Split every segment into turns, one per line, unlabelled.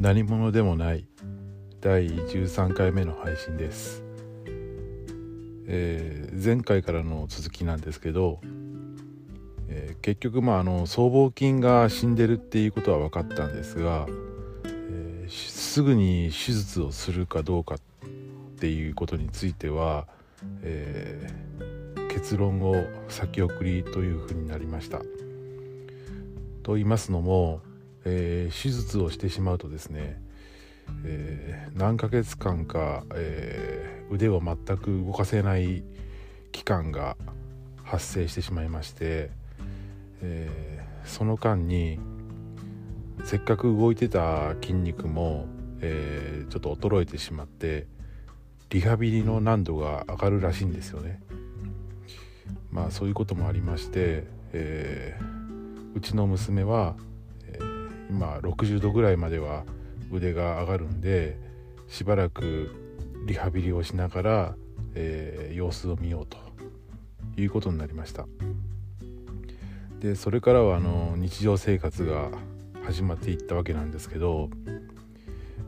何者でもない第13回目の配信です、えー、前回からの続きなんですけど、えー、結局まああの僧帽筋が死んでるっていうことは分かったんですが、えー、すぐに手術をするかどうかっていうことについては、え結論を先送りというふうになりました。と言いますのもえー、手術をしてしまうとですね、えー、何ヶ月間か、えー、腕を全く動かせない期間が発生してしまいまして、えその間にせっかく動いてた筋肉も、えちょっと衰えてしまってリハビリの難度が上がるらしいんですよね。まあそういうこともありまして、えうちの娘は今60度ぐらいまでは腕が上がるんでしばらくリハビリをしながら、えー、様子を見ようということになりました。でそれからはあの日常生活が始まっていったわけなんですけど、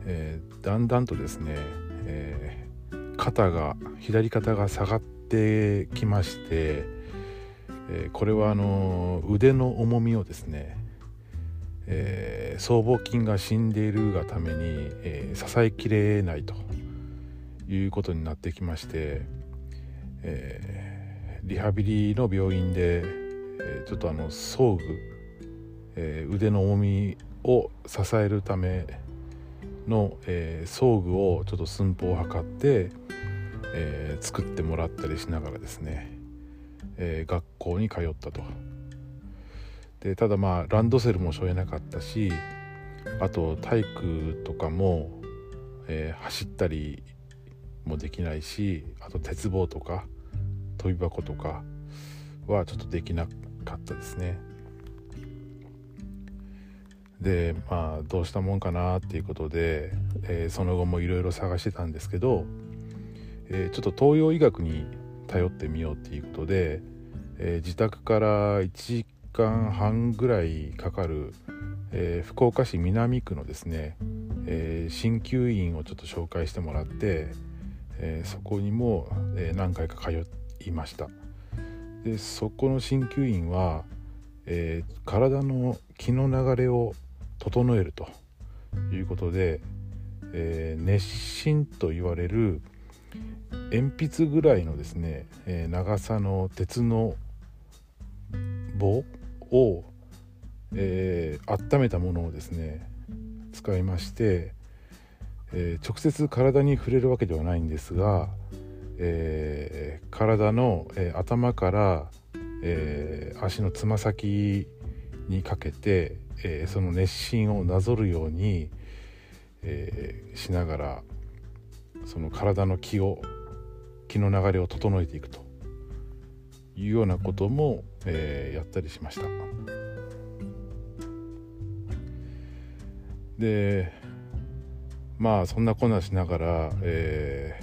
えー、だんだんとですね、えー、肩が左肩が下がってきまして、えこれはあの腕の重みをですねえー、僧帽筋が死んでいるがために、えー、支えきれないということになってきまして、えー、リハビリの病院で、えちょっとあの装具、え腕の重みを支えるための、え装具をちょっと寸法を測って、え作ってもらったりしながらですね、え学校に通ったと。でただまあランドセルも背負えなかったしあと体育とかも、えー、走ったりもできないしあと鉄棒とか跳び箱とかはちょっとできなかったですね。でまあどうしたもんかなっていうことで、えー、その後もいろいろ探してたんですけど、えー、ちょっと東洋医学に頼ってみようっていうことで、えー、自宅から1時間半ぐらいかかる、えー、福岡市南区のですねえ鍼、ー、灸院をちょっと紹介してもらって、えー、そこにも、え、何回か通いました。でそこの鍼灸院は、え、体の気の流れを整えるということで、え、熱心と言われる鉛筆ぐらいのですね、え、長さの鉄の棒を、えー、温めたものをですね使いまして、えー、直接体に触れるわけではないんですが、えー、体の、え、頭から、え、足のつま先にかけて、え、その熱心をなぞるように、え、しながらその体の気を気の流れを整えていくと。いうようなことも、えー、やったりしました。でまあそんなこんなしながら、え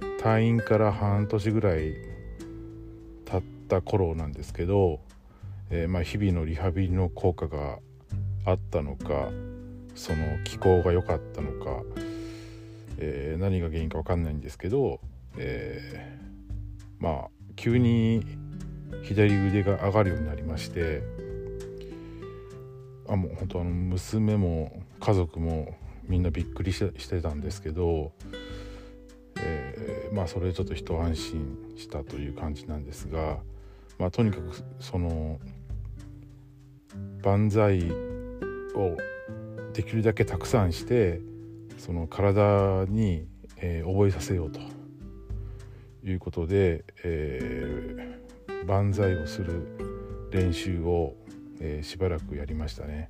ー、退院から半年ぐらい経った頃なんですけど、えー、まあ、日々のリハビリの効果があったのかその気候が良かったのか、えー、何が原因か分かんないんですけど、えー、まあ急に左腕が上がるようになりましてあもう本当あの娘も家族もみんなびっくりしてたんですけど、えー、まあそれでちょっと一安心したという感じなんですが、まあ、とにかくその万歳をできるだけたくさんしてその体に、えー、覚えさせようということで、えー、万歳をする練習を、えー、しばらくやりましたね。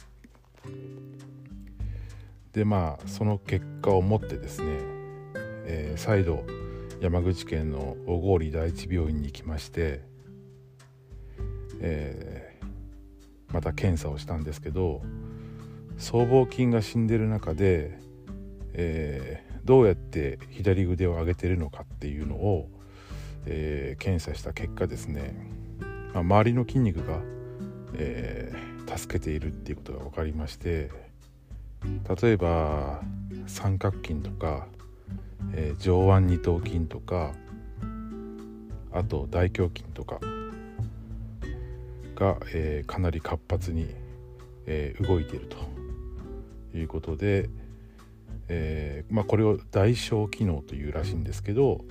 でまあその結果をもってですね、えー、再度山口県の小郡第一病院に行きまして、えー、また検査をしたんですけど僧帽筋が死んでる中で、えー、どうやって左腕を上げてるのかっていうのを、えー、検査した結果ですね、まあ、周りの筋肉が、えー、助けているっていうことが分かりまして、例えば三角筋とか、えー、上腕二頭筋とかあと大胸筋とかが、え、かなり活発に、え、動いているということで、えまあ、これを代償機能というらしいんですけど、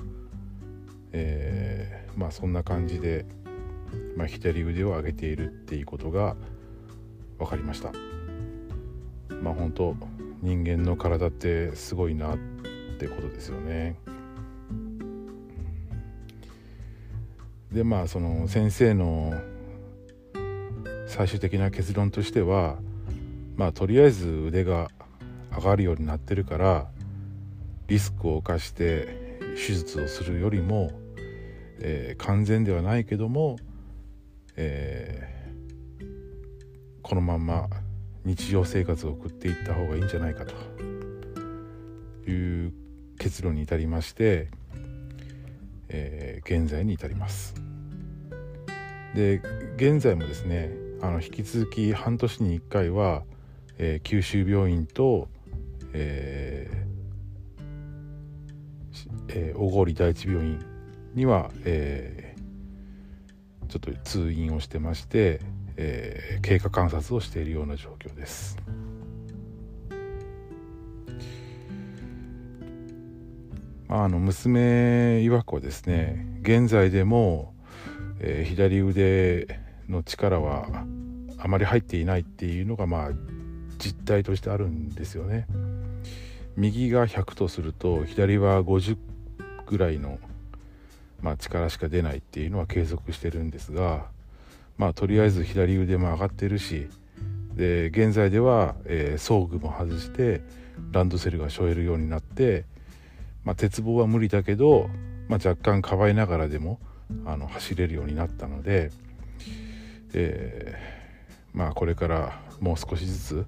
えー、まあそんな感じで、まあ、左腕を上げているっていうことが分かりました。まあ本当人間の体ってすごいなってことですよね。でまあその先生の最終的な結論としてはまあとりあえず腕が上がるようになってるからリスクを冒して手術をするよりも、えー、完全ではないけども、えー、このまんま日常生活を送っていった方がいいんじゃないかという結論に至りまして、えー、現在に至ります。で現在もですねあの引き続き半年に1回は、えー、九州病院と、えーえー、小郡第一病院には、えー、ちょっと通院をしてまして、えー、経過観察をしているような状況です。まあの娘曰くはですね現在でもえー、左腕の力はあまり入っていないっていうのがまあ実態としてあるんですよね。右が100とすると左は50ぐらいの、まあ、力しか出ないっていうのは継続してるんですがまあとりあえず左腕も上がってるしで現在では、えー、装具も外してランドセルが背負えるようになって、まあ、鉄棒は無理だけど、まあ、若干かばいながらでもあの走れるようになったので、えー、まあこれからもう少しずつ、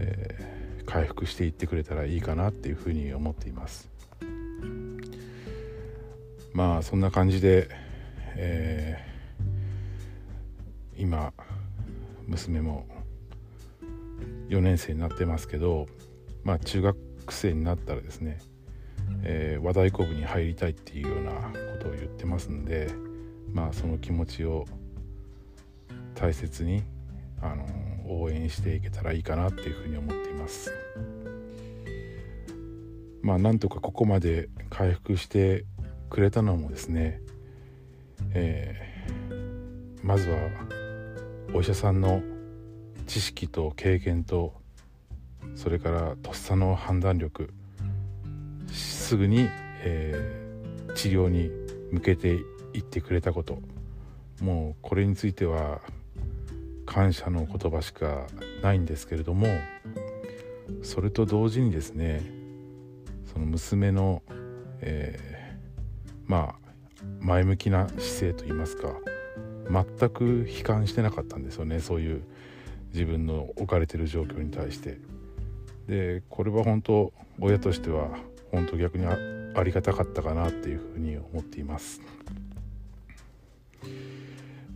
えー、回復していってくれたらいいかなっていうふうに思っています。まあそんな感じで、えー、今娘も4年生になってますけどまあ中学生になったらですねえー、和太鼓部に入りたいっていうようなことを言ってますんでまあその気持ちを大切に、あのー、応援していけたらいいかなっていうふうに思っています。まあなんとかここまで回復してくれたのもですね、えー、まずはお医者さんの知識と経験とそれからとっさの判断力すぐに、えー、治療に向けていってくれたこと。もうこれについては感謝の言葉しかないんですけれどもそれと同時にですねその娘の、えー、まあ前向きな姿勢といいますか全く悲観してなかったんですよねそういう自分の置かれてる状況に対してでこれは本当親としては本当逆にありがたかったかなっていうふうに思っています。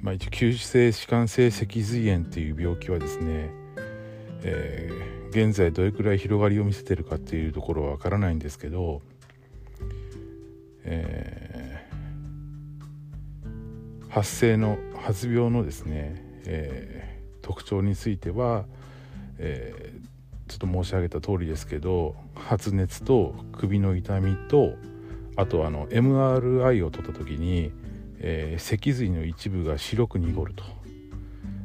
まあ、一応急性弛緩性脊髄炎っていう病気はですね、えー、現在どれくらい広がりを見せてるかっていうところはわからないんですけど、えー、発生の発病のですね、えー、特徴については、えちょっと申し上げた通りですけど発熱と首の痛みとあとあの MRI を取った時に、えー、脊髄の一部が白く濁ると、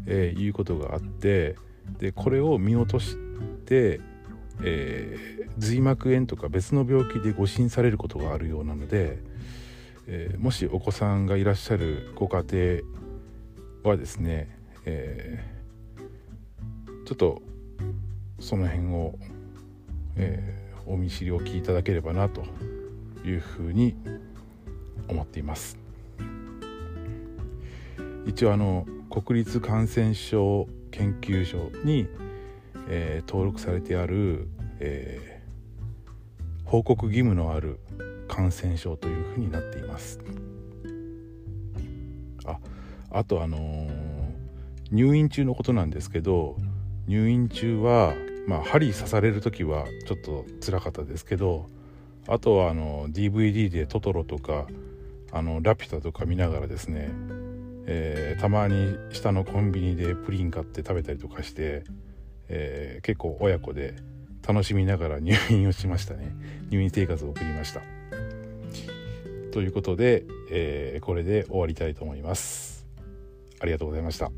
え、いうことがあってでこれを見落として、えー、髄膜炎とか別の病気で誤診されることがあるようなので、えー、もしお子さんがいらっしゃるご家庭はですね、えー、ちょっとその辺を、えー、お見知りおきいただければなというふうに思っています。一応あの国立感染症研究所に、えー、登録されてある、えー、報告義務のある感染症というふうになっています。あとあのー、入院中のことなんですけど入院中はまあ針刺される時はちょっと辛かったですけどあとはあの DVD でトトロとかあのラピュタとか見ながらですね、えー、たまに下のコンビニでプリン買って食べたりとかして、えー、結構親子で楽しみながら入院をしましたね。入院生活を送りました。ということで、えー、これで終わりたいと思います。ありがとうございました。